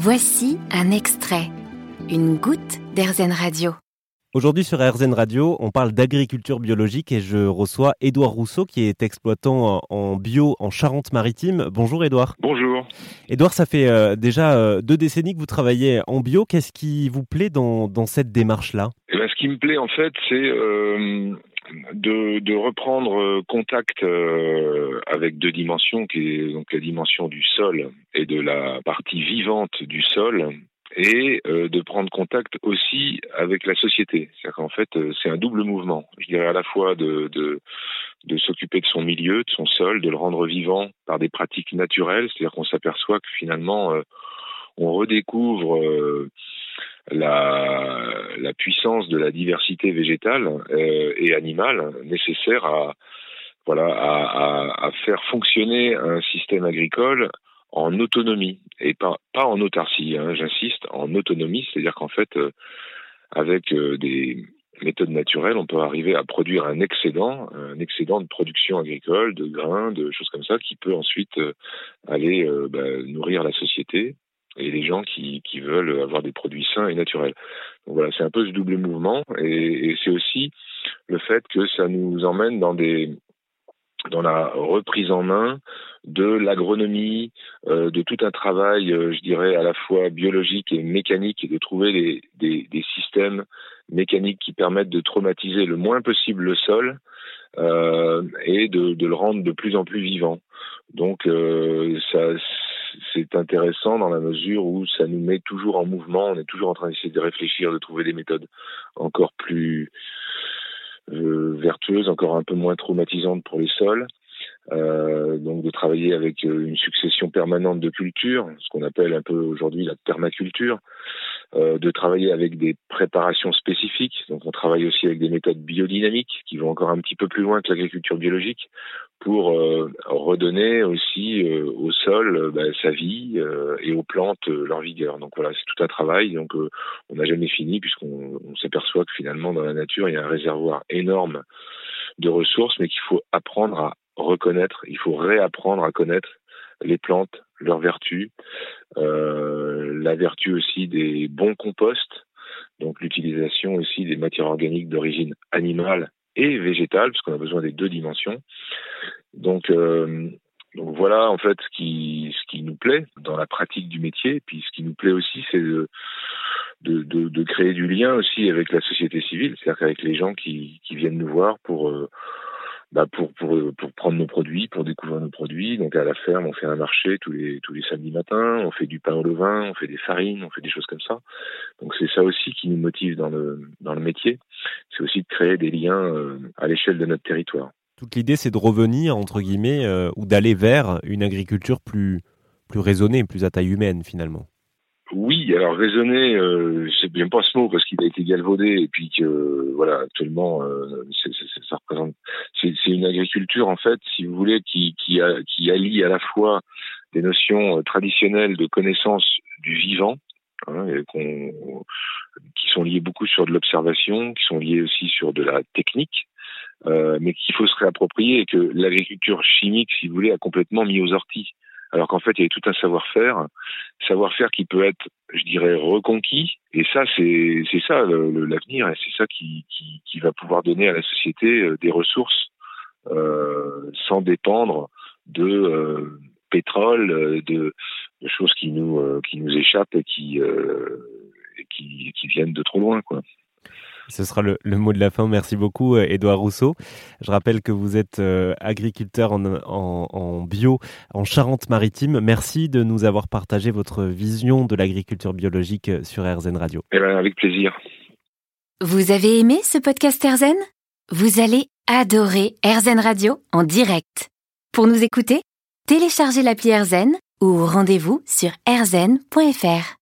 Voici un extrait, une goutte d'Airzen Radio. Aujourd'hui sur RZN Radio, on parle d'agriculture biologique et je reçois Édouard Rousseau qui est exploitant en bio en Charente-Maritime. Bonjour Édouard. Bonjour. Édouard, ça fait euh, déjà euh, deux décennies que vous travaillez en bio. Qu'est-ce qui vous plaît dans, dans cette démarche-là? Eh ben, ce qui me plaît en fait, c'est euh, de, de reprendre contact euh, avec deux dimensions, qui est donc la dimension du sol et de la partie vivante du sol, et euh, de prendre contact aussi avec la société. C'est-à-dire qu'en fait, euh, c'est un double mouvement. Je dirais à la fois de, s'occuper de son milieu, de son sol, de le rendre vivant par des pratiques naturelles. C'est-à-dire qu'on s'aperçoit que finalement, euh, on redécouvre la, puissance de la diversité végétale et animale nécessaire à voilà à, faire fonctionner un système agricole en autonomie et pas, pas en autarcie, hein, j'insiste, en autonomie, c'est-à-dire qu'en fait, euh, avec euh, des méthodes naturelles, on peut arriver à produire un excédent, un excédent de production agricole, de grains, de choses comme ça, qui peut ensuite euh, aller bah, nourrir la société et les gens qui, qui veulent avoir des produits sains et naturels. Donc voilà, c'est un peu ce double mouvement et c'est aussi le fait que ça nous emmène dans des dans la reprise en main de l'agronomie, euh, de tout un travail, euh, je dirais, à la fois biologique et mécanique, et de trouver des, des, systèmes mécaniques qui permettent de traumatiser le moins possible le sol euh, et de, de, le rendre de plus en plus vivant. Donc, euh, ça, c'est intéressant dans la mesure où ça nous met toujours en mouvement, on est toujours en train d'essayer de réfléchir, de trouver des méthodes encore plus vertueuse, encore un peu moins traumatisante pour les sols. Euh, donc de travailler avec euh, une succession permanente de cultures, ce qu'on appelle un peu aujourd'hui la permaculture, euh, de travailler avec des préparations spécifiques. Donc on travaille aussi avec des méthodes biodynamiques qui vont encore un petit peu plus loin que l'agriculture biologique pour euh, redonner aussi euh, au sol bah, sa vie et aux plantes leur vigueur. Donc voilà, c'est tout un travail. Donc on n'a jamais fini puisqu'on s'aperçoit que finalement dans la nature il y a un réservoir énorme de ressources, mais qu'il faut apprendre à reconnaître, il faut réapprendre à connaître les plantes, leurs vertus, euh, la vertu aussi des bons composts, donc l'utilisation aussi des matières organiques d'origine animale et végétale, parce qu'on a besoin des deux dimensions. Donc, euh, voilà en fait ce qui, ce qui nous plaît dans la pratique du métier. Puis ce qui nous plaît aussi, c'est de, de, de, créer du lien aussi avec la société civile, c'est-à-dire qu'avec les gens qui, qui viennent nous voir pour euh, bah pour, pour, pour prendre nos produits, pour découvrir nos produits. Donc à la ferme, on fait un marché tous les, tous les samedis matins, on fait du pain au levain, on fait des farines, on fait des choses comme ça. Donc c'est ça aussi qui nous motive dans le, dans le métier. C'est aussi de créer des liens euh, à l'échelle de notre territoire. Toute l'idée, c'est de revenir, entre guillemets, euh, ou d'aller vers une agriculture plus, plus raisonnée, plus à taille humaine finalement. Oui, alors raisonner, euh, c'est bien pas ce mot parce qu'il a été galvaudé et puis que voilà actuellement euh, ça représente c'est, une agriculture en fait, si vous voulez, qui a, qui allie à la fois des notions euh, traditionnelles de connaissance du vivant, hein, qui sont liées beaucoup sur de l'observation, qui sont liées aussi sur de la technique, euh, mais qu'il faut se réapproprier et que l'agriculture chimique, si vous voulez, a complètement mis aux orties alors qu'en fait il y a tout un savoir-faire, savoir-faire qui peut être, je dirais, reconquis. Et ça, c'est ça l'avenir, et c'est ça qui, va pouvoir donner à la société euh, des ressources euh, sans dépendre de euh, pétrole, de, choses qui nous qui nous échappent et qui viennent de trop loin. Ce sera le, le, mot de la fin. Merci beaucoup, Edouard Rousseau. Je rappelle que vous êtes euh, agriculteur en, en, en, bio en Charente-Maritime. Merci de nous avoir partagé votre vision de l'agriculture biologique sur RZN Radio. Eh ben, avec plaisir. Vous avez aimé ce podcast RZN Vous allez adorer RZN Radio en direct. Pour nous écouter, téléchargez l'appli RZN ou rendez-vous sur rzn.fr.